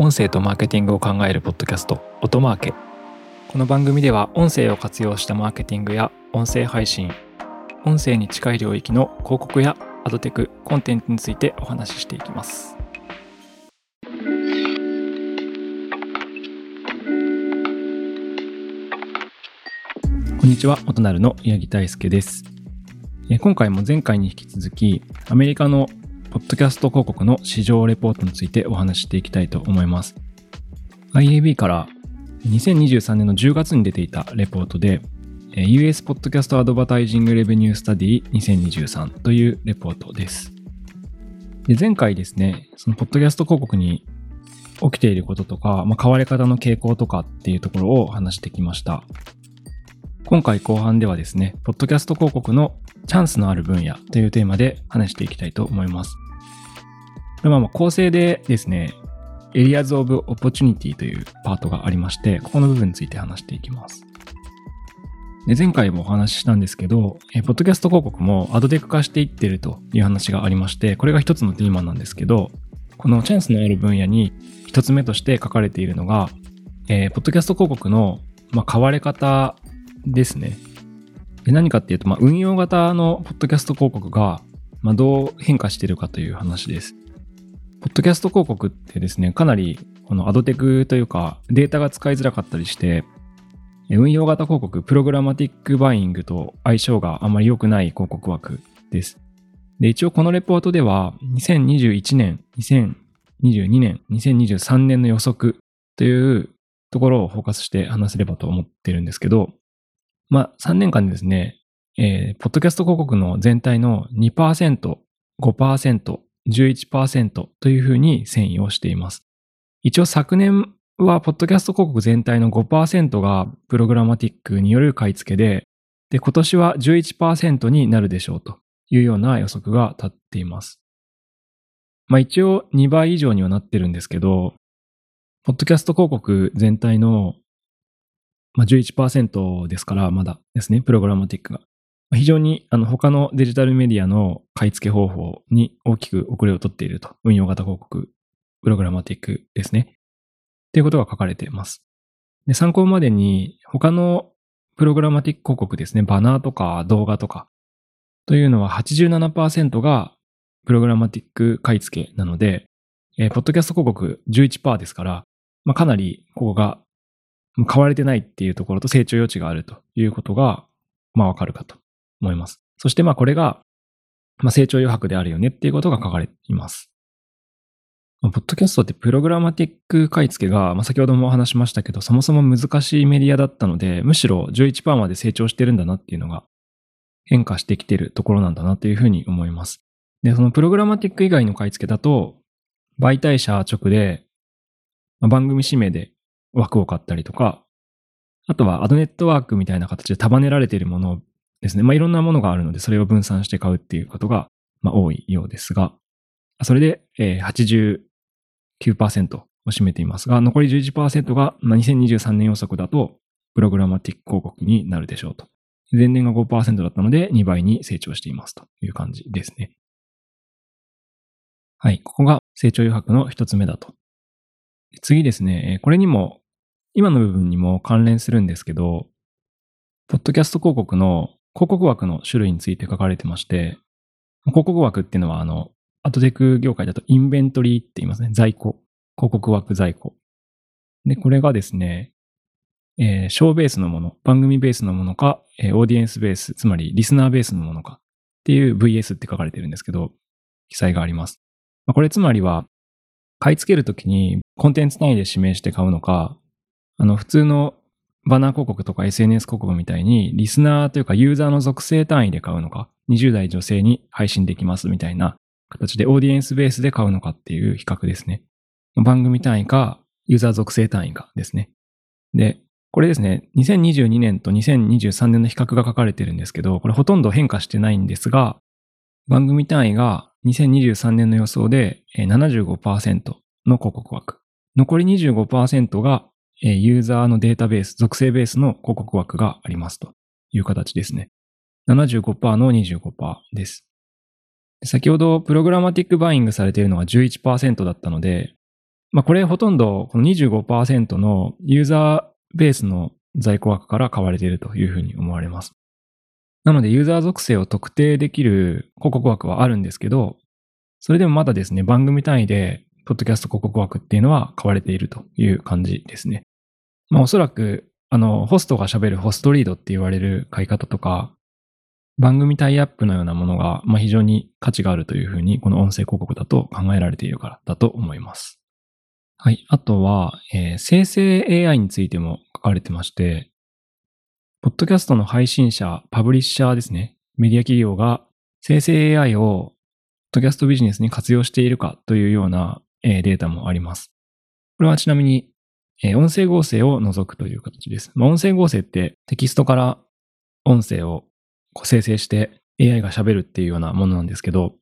音声とマーケティングを考えるポッドキャスト音マーケ。この番組では音声を活用したマーケティングや音声配信音声に近い領域の広告やアドテクコンテンツについてお話ししていきます。こんにちは音なるの八木大輔です。今回も前回に引き続きアメリカのポッドキャスト広告の市場レポートについてお話していきたいと思います。IAB から2023年の10月に出ていたレポートで US ポッドキャストアドバタイジングレベニュースタディ2023というレポートです。で前回ですね、そのポッドキャスト広告に起きていることとか、まあ、買われ方の傾向とかっていうところを話してきました。今回後半ではですね、ポッドキャスト広告のチャンスのある分野というテーマで話していきたいと思います。まあまあ構成でですね、Areas of Opportunity というパートがありまして、ここの部分について話していきます。で前回もお話ししたんですけど、えポッドキャスト広告もアドテク化していってるという話がありまして、これが一つのテーマなんですけど、このチャンスのある分野に一つ目として書かれているのが、えー、ポッドキャスト広告の、まあ、買われ方ですね。で何かっていうと、まあ、運用型のポッドキャスト広告が、まあ、どう変化しているかという話です。ポッドキャスト広告ってですね、かなりこのアドテクというかデータが使いづらかったりして、運用型広告、プログラマティックバイングと相性があまり良くない広告枠です。で、一応このレポートでは、2021年、2022年、2023年の予測というところをフォーカスして話せればと思ってるんですけど、まあ、3年間でですね、えー、ポッドキャスト広告の全体の2%、5%、11%というふうに遷移をしています。一応昨年は、ポッドキャスト広告全体の5%がプログラマティックによる買い付けで、で、今年は11%になるでしょうというような予測が立っています。まあ一応2倍以上にはなってるんですけど、ポッドキャスト広告全体のまあ、11%ですから、まだですね、プログラマティックが。非常にあの他のデジタルメディアの買い付け方法に大きく遅れをとっていると。運用型広告、プログラマティックですね。ということが書かれています。で参考までに他のプログラマティック広告ですね、バナーとか動画とかというのは87%がプログラマティック買い付けなので、えー、ポッドキャスト広告11%ですから、まあ、かなりここが買われてないっていうところと成長余地があるということが、まあわかるかと思います。そしてまあこれが、まあ成長余白であるよねっていうことが書かれています。ポッドキャストってプログラマティック買い付けが、まあ、先ほどもお話しましたけど、そもそも難しいメディアだったので、むしろ11%まで成長してるんだなっていうのが変化してきてるところなんだなというふうに思います。で、そのプログラマティック以外の買い付けだと、媒体者直で、まあ、番組指名で枠を買ったりとか、あとはアドネットワークみたいな形で束ねられているものですね。まあ、いろんなものがあるので、それを分散して買うっていうことが、まあ、多いようですが、それで、えー、89%を占めていますが、残り11%が、まあ、2023年予測だと、プログラマティック広告になるでしょうと。前年が5%だったので、2倍に成長していますという感じですね。はい。ここが成長余白の一つ目だと次ですね、これにも、今の部分にも関連するんですけど、ポッドキャスト広告の広告枠の種類について書かれてまして、広告枠っていうのは、あの、アトテク業界だとインベントリーって言いますね。在庫。広告枠在庫。で、これがですね、えー、ショーベースのもの、番組ベースのものか、えー、オーディエンスベース、つまりリスナーベースのものかっていう VS って書かれてるんですけど、記載があります。まあ、これつまりは、買い付けるときにコンテンツ単位で指名して買うのか、あの、普通のバナー広告とか SNS 広告みたいに、リスナーというかユーザーの属性単位で買うのか、20代女性に配信できますみたいな形でオーディエンスベースで買うのかっていう比較ですね。番組単位か、ユーザー属性単位かですね。で、これですね、2022年と2023年の比較が書かれてるんですけど、これほとんど変化してないんですが、番組単位が2023年の予想で75%の広告枠。残り25%がユーザーのデータベース、属性ベースの広告枠がありますという形ですね。75%の25%です。先ほどプログラマティックバイングされているのが11%だったので、まあこれほとんどこの25%のユーザーベースの在庫枠から買われているというふうに思われます。なのでユーザー属性を特定できる広告枠はあるんですけど、それでもまだですね、番組単位でポッドキャスト広告枠っていうのは買われているという感じですね。まあおそらく、あの、ホストが喋るホストリードって言われる買い方とか、番組タイアップのようなものが、まあ、非常に価値があるというふうに、この音声広告だと考えられているからだと思います。はい。あとは、えー、生成 AI についても書かれてまして、ポッドキャストの配信者、パブリッシャーですね。メディア企業が生成 AI をポッドキャストビジネスに活用しているかというような、えー、データもあります。これはちなみに、えー、音声合成を除くという形です。まあ、音声合成ってテキストから音声を生成して AI が喋るっていうようなものなんですけど、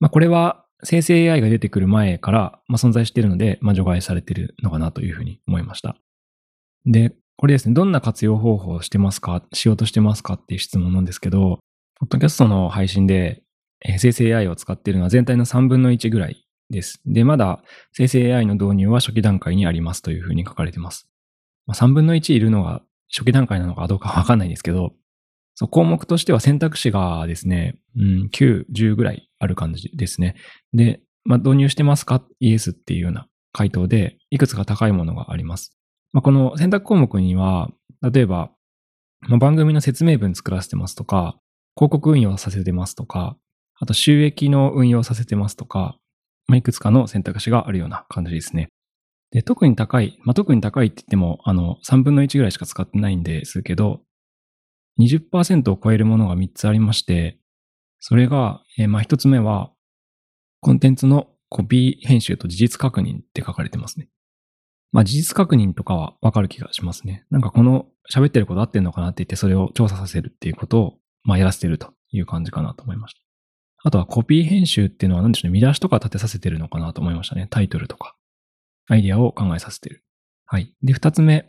まあ、これは生成 AI が出てくる前から、まあ、存在しているので、まあ、除外されているのかなというふうに思いました。で、これですね、どんな活用方法をしてますか、しようとしてますかっていう質問なんですけど、ポッドキャストの配信で生成 AI を使っているのは全体の3分の1ぐらいです。で、まだ生成 AI の導入は初期段階にありますというふうに書かれてます。まあ、3分の1いるのが初期段階なのかどうかわかんないですけど、そ項目としては選択肢がですね、うん、9、10ぐらいある感じですね。で、まあ、導入してますか？イエスっていうような回答で、いくつか高いものがあります。まあ、この選択項目には、例えば、まあ、番組の説明文作らせてますとか、広告運用させてますとか、あと収益の運用させてますとか、まあ、いくつかの選択肢があるような感じですね。で、特に高い、まあ、特に高いって言っても、あの、3分の1ぐらいしか使ってないんですけど、20%を超えるものが3つありまして、それが、えー、まあ1つ目は、コンテンツのコピー編集と事実確認って書かれてますね。まあ事実確認とかはわかる気がしますね。なんかこの喋ってること合ってんのかなって言ってそれを調査させるっていうことを、まあやらせてるという感じかなと思いました。あとはコピー編集っていうのは何でしょうね。見出しとか立てさせてるのかなと思いましたね。タイトルとか。アイディアを考えさせてる。はい。で、二つ目。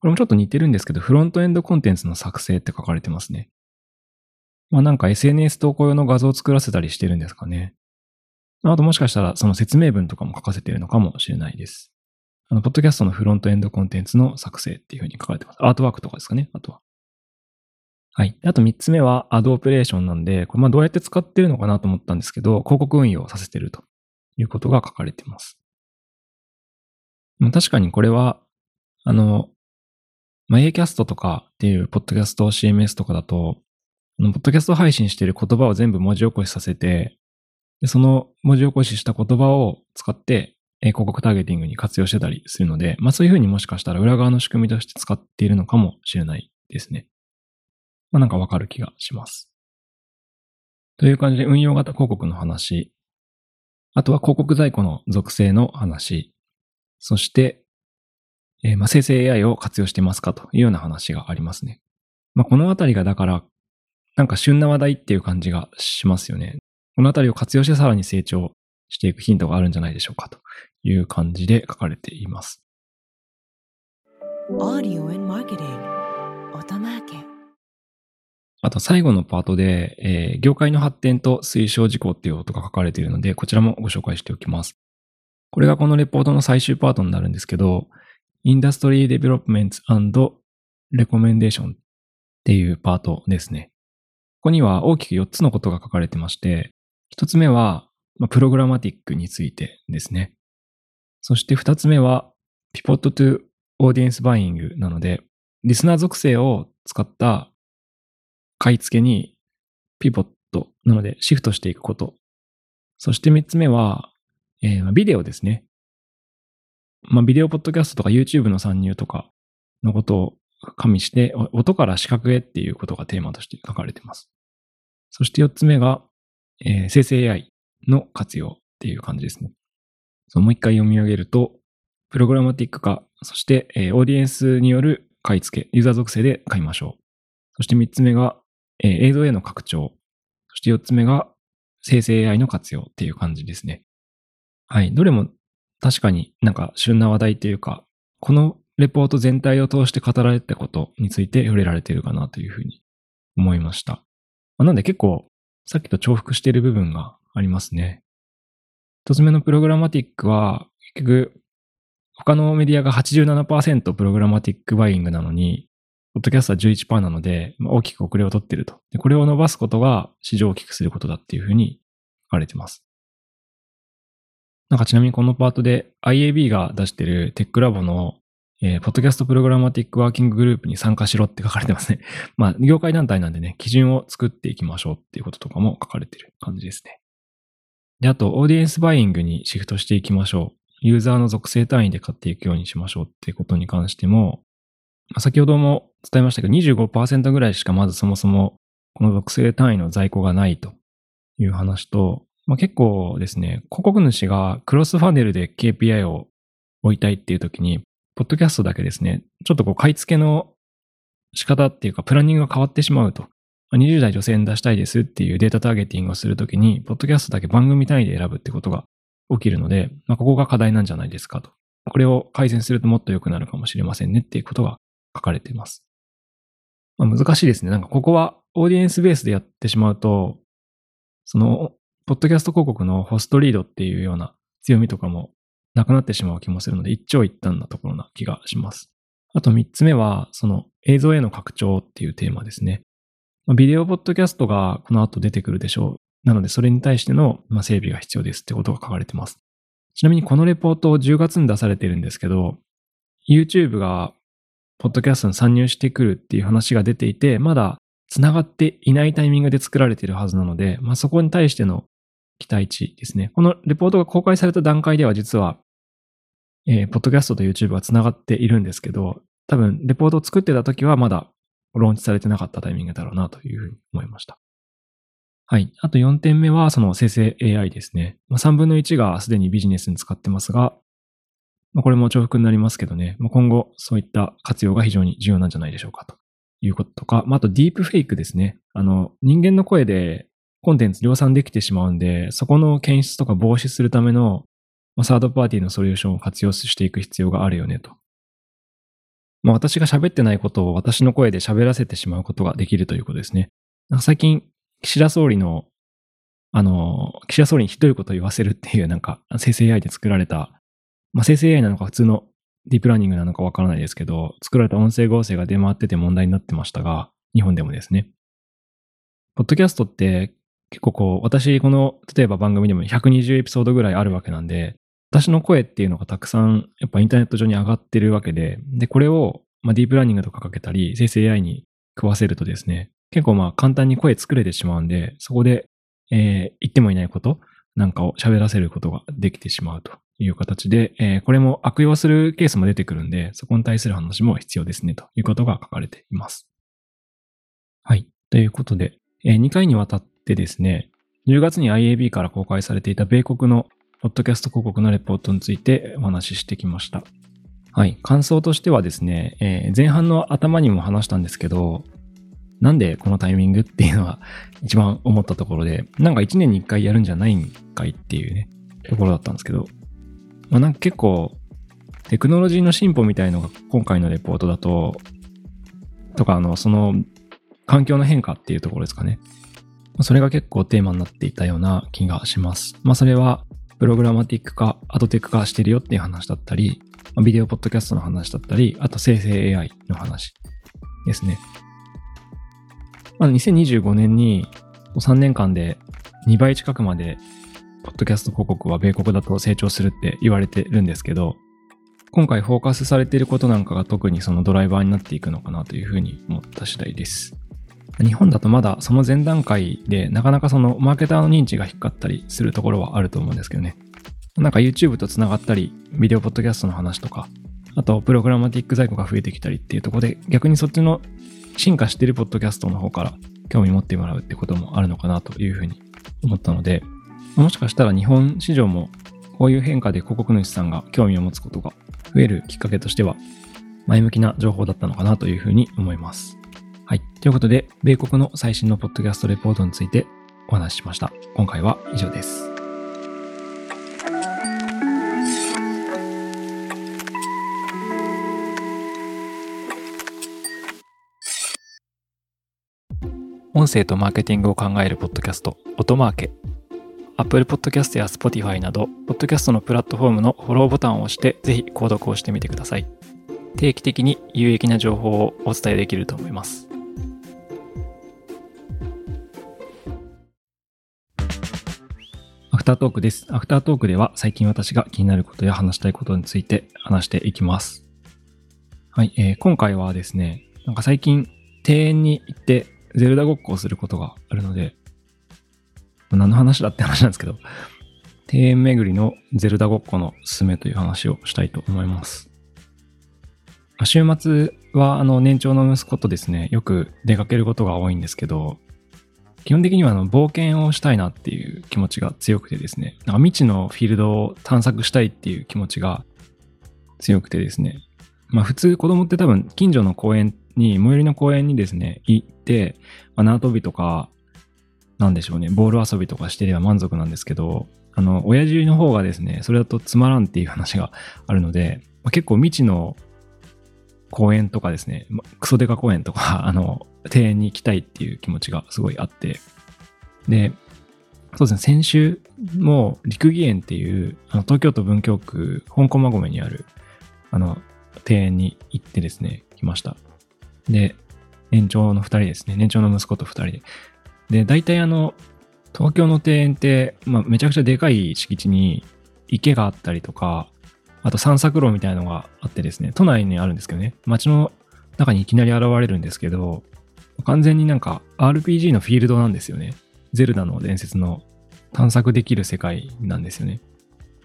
これもちょっと似てるんですけど、フロントエンドコンテンツの作成って書かれてますね。まあなんか SNS 投稿用の画像を作らせたりしてるんですかね。あともしかしたらその説明文とかも書かせてるのかもしれないです。あの、ポッドキャストのフロントエンドコンテンツの作成っていうふうに書かれてます。アートワークとかですかね、あとは。はい。あと三つ目はアドオペレーションなんで、これまあどうやって使ってるのかなと思ったんですけど、広告運用させてるということが書かれています。確かにこれは、あの、まあ、Acast とかっていうポッドキャスト CMS とかだと、ポッドキャスト配信している言葉を全部文字起こしさせて、でその文字起こしした言葉を使って広告ターゲティングに活用してたりするので、まあそういうふうにもしかしたら裏側の仕組みとして使っているのかもしれないですね。まあなんかわかる気がします。という感じで運用型広告の話、あとは広告在庫の属性の話、そしてえー、まあ、生成 AI を活用してますかというような話がありますね。まあ、このあたりがだから、なんか旬な話題っていう感じがしますよね。このあたりを活用してさらに成長していくヒントがあるんじゃないでしょうかという感じで書かれています。あと最後のパートで、えー、業界の発展と推奨事項っていうことが書かれているので、こちらもご紹介しておきます。これがこのレポートの最終パートになるんですけど、Industry Developments and Recommendation っていうパートですね。ここには大きく4つのことが書かれてまして、1つ目は、プログラマティックについてですね。そして2つ目は、Pivot to Audience Buying なので、リスナー属性を使った買い付けにピボットなのでシフトしていくこと。そして3つ目は、えー、ビデオですね。まあ、ビデオポッドキャストとか YouTube の参入とかのことを加味して、音から視覚へっていうことがテーマとして書かれています。そして4つ目が、えー、生成 AI の活用っていう感じですね。そもう一回読み上げると、プログラマティック化、そして、えー、オーディエンスによる買い付け、ユーザー属性で買いましょう。そして3つ目が、えー、映像への拡張。そして4つ目が、生成 AI の活用っていう感じですね。はい。どれも確かになんか旬な話題というか、このレポート全体を通して語られたことについて触れられているかなというふうに思いました。まあ、なんで結構さっきと重複している部分がありますね。一つ目のプログラマティックは結局他のメディアが87%プログラマティックバイングなのに、ポッドキャストは11%なので、大きく遅れを取っていると。これを伸ばすことが市場を大きくすることだっていうふうに書かれてます。なんかちなみにこのパートで IAB が出してるテックラボの、えー、ポッドキャストプログラマティックワーキンググループに参加しろって書かれてますね。まあ、業界団体なんでね、基準を作っていきましょうっていうこととかも書かれてる感じですね。で、あと、オーディエンスバイイングにシフトしていきましょう。ユーザーの属性単位で買っていくようにしましょうってことに関しても、先ほども伝えましたけど、25%ぐらいしかまずそもそもこの属性単位の在庫がないという話と、まあ、結構ですね、広告主がクロスファネルで KPI を置いたいっていう時に、ポッドキャストだけですね、ちょっとこう買い付けの仕方っていうか、プランニングが変わってしまうと。20代女性に出したいですっていうデータターゲティングをするときに、ポッドキャストだけ番組単位で選ぶってことが起きるので、まあ、ここが課題なんじゃないですかと。これを改善するともっと良くなるかもしれませんねっていうことが書かれています。まあ、難しいですね。なんかここはオーディエンスベースでやってしまうと、そのポッドキャスト広告のホストリードっていうような強みとかもなくなってしまう気もするので、一長一短なところな気がします。あと三つ目は、その映像への拡張っていうテーマですね。ビデオポッドキャストがこの後出てくるでしょう。なので、それに対しての整備が必要ですってことが書かれてます。ちなみにこのレポートを10月に出されてるんですけど、YouTube がポッドキャストに参入してくるっていう話が出ていて、まだ繋がっていないタイミングで作られているはずなので、まあ、そこに対しての期待値ですね。このレポートが公開された段階では実は、えー、ポッドキャストと YouTube が繋がっているんですけど、多分、レポートを作ってた時はまだローンチされてなかったタイミングだろうなというふうに思いました。はい。あと4点目は、その生成 AI ですね。まあ、3分の1がすでにビジネスに使ってますが、まあ、これも重複になりますけどね、まあ、今後そういった活用が非常に重要なんじゃないでしょうかということとか、まあ、あとディープフェイクですね。あの、人間の声でコンテンツ量産できてしまうんで、そこの検出とか防止するための、まあ、サードパーティーのソリューションを活用していく必要があるよねと。まあ、私が喋ってないことを私の声で喋らせてしまうことができるということですね。なんか最近、岸田総理の、あの、岸田総理にひどいことを言わせるっていうなんか生成 AI で作られた、まあ、生成 AI なのか普通のディープラーニングなのかわからないですけど、作られた音声合成が出回ってて問題になってましたが、日本でもですね。ポッドキャストって結構こう、私この、例えば番組でも120エピソードぐらいあるわけなんで、私の声っていうのがたくさん、やっぱインターネット上に上がってるわけで、で、これを、まあ、ディープラーニングとかかけたり、生成 AI に食わせるとですね、結構まあ簡単に声作れてしまうんで、そこで、えー、言ってもいないことなんかを喋らせることができてしまうという形で、えー、これも悪用するケースも出てくるんで、そこに対する話も必要ですねということが書かれています。はい。ということで、えー、2回にわたってですね、10月に IAB から公開されていた米国のポッドキャスト広告のレポートについてお話ししてきました。はい。感想としてはですね、えー、前半の頭にも話したんですけど、なんでこのタイミングっていうのは 一番思ったところで、なんか1年に1回やるんじゃないんかいっていうね、ところだったんですけど、まあなんか結構、テクノロジーの進歩みたいのが今回のレポートだと、とか、あの、その環境の変化っていうところですかね。それが結構テーマになっていたような気がします。まあそれは、プログラマティック化、アドテック化してるよっていう話だったり、ビデオポッドキャストの話だったり、あと生成 AI の話ですね。まあ、2025年に3年間で2倍近くまで、ポッドキャスト広告は米国だと成長するって言われてるんですけど、今回フォーカスされていることなんかが特にそのドライバーになっていくのかなというふうに思った次第です。日本だとまだその前段階でなかなかそのマーケターの認知が低かったりするところはあると思うんですけどね。なんか YouTube と繋がったり、ビデオポッドキャストの話とか、あとプログラマティック在庫が増えてきたりっていうところで逆にそっちの進化しているポッドキャストの方から興味持ってもらうってこともあるのかなというふうに思ったので、もしかしたら日本市場もこういう変化で広告主さんが興味を持つことが増えるきっかけとしては前向きな情報だったのかなというふうに思います。はい。ということで、米国の最新のポッドキャストレポートについてお話ししました。今回は以上です。音声とマーケティングを考えるポッドキャスト、音マーケ。Apple Podcast や Spotify など、Podcast のプラットフォームのフォローボタンを押して、ぜひ購読をしてみてください。定期的に有益な情報をお伝えできると思います。アフタートークです。アフタートークでは最近私が気になることや話したいことについて話していきます。はい、えー、今回はですね、なんか最近庭園に行ってゼルダごっこをすることがあるので、何の話だって話なんですけど、庭園巡りのゼルダごっこのすすめという話をしたいと思います。週末はあの年長の息子とですね、よく出かけることが多いんですけど、基本的にはあの冒険をしたいなっていう気持ちが強くてですね、なんか未知のフィールドを探索したいっていう気持ちが強くてですね、まあ普通子供って多分近所の公園に、最寄りの公園にですね、行って、まあ、縄跳びとか、なんでしょうね、ボール遊びとかしてれば満足なんですけど、あの、親父の方がですね、それだとつまらんっていう話があるので、まあ、結構未知の公園とかですね、クソデカ公園とか、あの、庭園に行きたいっていう気持ちがすごいあって、で、そうですね、先週も陸義園っていう、あの東京都文京区本駒込にある、あの、庭園に行ってですね、来ました。で、年長の二人ですね、年長の息子と二人で。で、大体あの、東京の庭園って、まあ、めちゃくちゃでかい敷地に池があったりとか、あと散策路みたいなのがあってですね、都内にあるんですけどね、街の中にいきなり現れるんですけど、完全になんか RPG のフィールドなんですよね。ゼルダの伝説の探索できる世界なんですよね。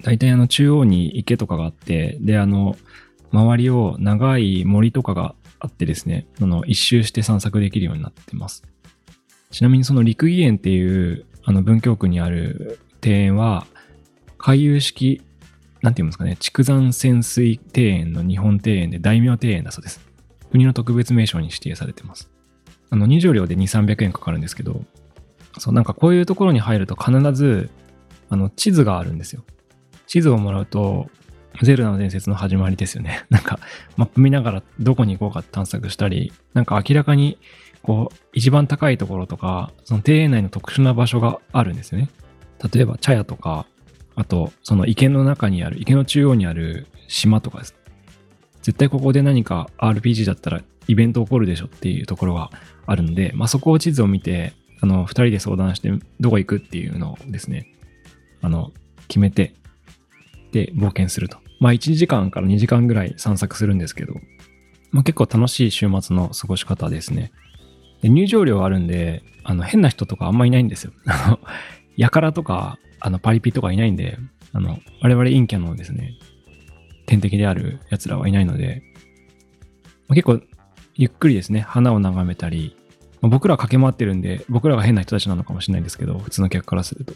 大体あの中央に池とかがあって、で、あの、周りを長い森とかがあってですね、あの、一周して散策できるようになってます。ちなみにその陸義園っていうあの文京区にある庭園は、回遊式なんて言うんですかね、筑山潜水庭園の日本庭園で大名庭園だそうです。国の特別名称に指定されてます。あの、入場料で2、300円かかるんですけど、そう、なんかこういうところに入ると必ず、あの、地図があるんですよ。地図をもらうと、ゼルダの伝説の始まりですよね。なんか、マップ見ながらどこに行こうか探索したり、なんか明らかに、こう、一番高いところとか、その庭園内の特殊な場所があるんですよね。例えば、茶屋とか、あと、その池の中にある、池の中央にある島とかです。絶対ここで何か RPG だったらイベント起こるでしょっていうところがあるので、まあ、そこを地図を見て、あの、二人で相談してどこ行くっていうのをですね、あの、決めて、で、冒険すると。まあ、1時間から2時間ぐらい散策するんですけど、まあ、結構楽しい週末の過ごし方ですね。で入場料あるんで、あの、変な人とかあんまいないんですよ。あの、やからとか、あの、パリピとかいないんで、あの、我々陰キャのですね、天敵である奴らはいないので、まあ、結構、ゆっくりですね、花を眺めたり、まあ、僕ら駆け回ってるんで、僕らが変な人たちなのかもしれないんですけど、普通の客からすると。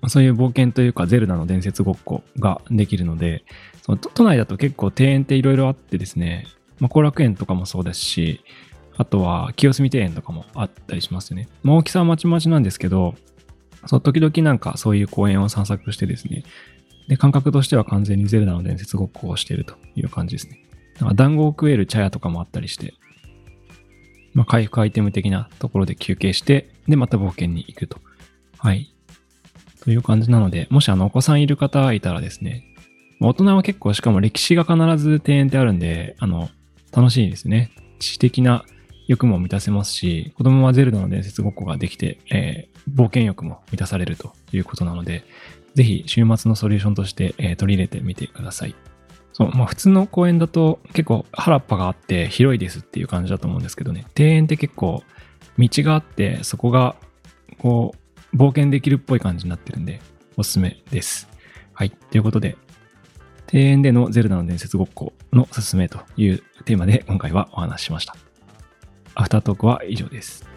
まあ、そういう冒険というか、ゼルダの伝説ごっこができるので、その都内だと結構庭園っていろいろあってですね、まあ、後楽園とかもそうですし、あとは清澄庭園とかもあったりしますよね。まあ、大きさはまちまちなんですけど、そう、時々なんかそういう公園を散策してですね、で、感覚としては完全にゼルダの伝説ごっこをしているという感じですね。なんか団子を食える茶屋とかもあったりして、まあ、回復アイテム的なところで休憩して、で、また冒険に行くと。はい。という感じなので、もしあの、お子さんいる方いたらですね、大人は結構しかも歴史が必ず庭園ってあるんで、あの、楽しいですね。知的な欲も満たせますし、子供はゼルダの伝説ごっこができて、えー、冒険欲も満たされるということなので、ぜひ週末のソリューションとして、えー、取り入れてみてください。そう、まあ普通の公園だと結構原っぱがあって広いですっていう感じだと思うんですけどね、庭園って結構道があってそこがこう冒険できるっぽい感じになってるんでおすすめです。はい。ということで、庭園でのゼルダの伝説ごっこのすすめというテーマで今回はお話ししました。アフタートークは以上です。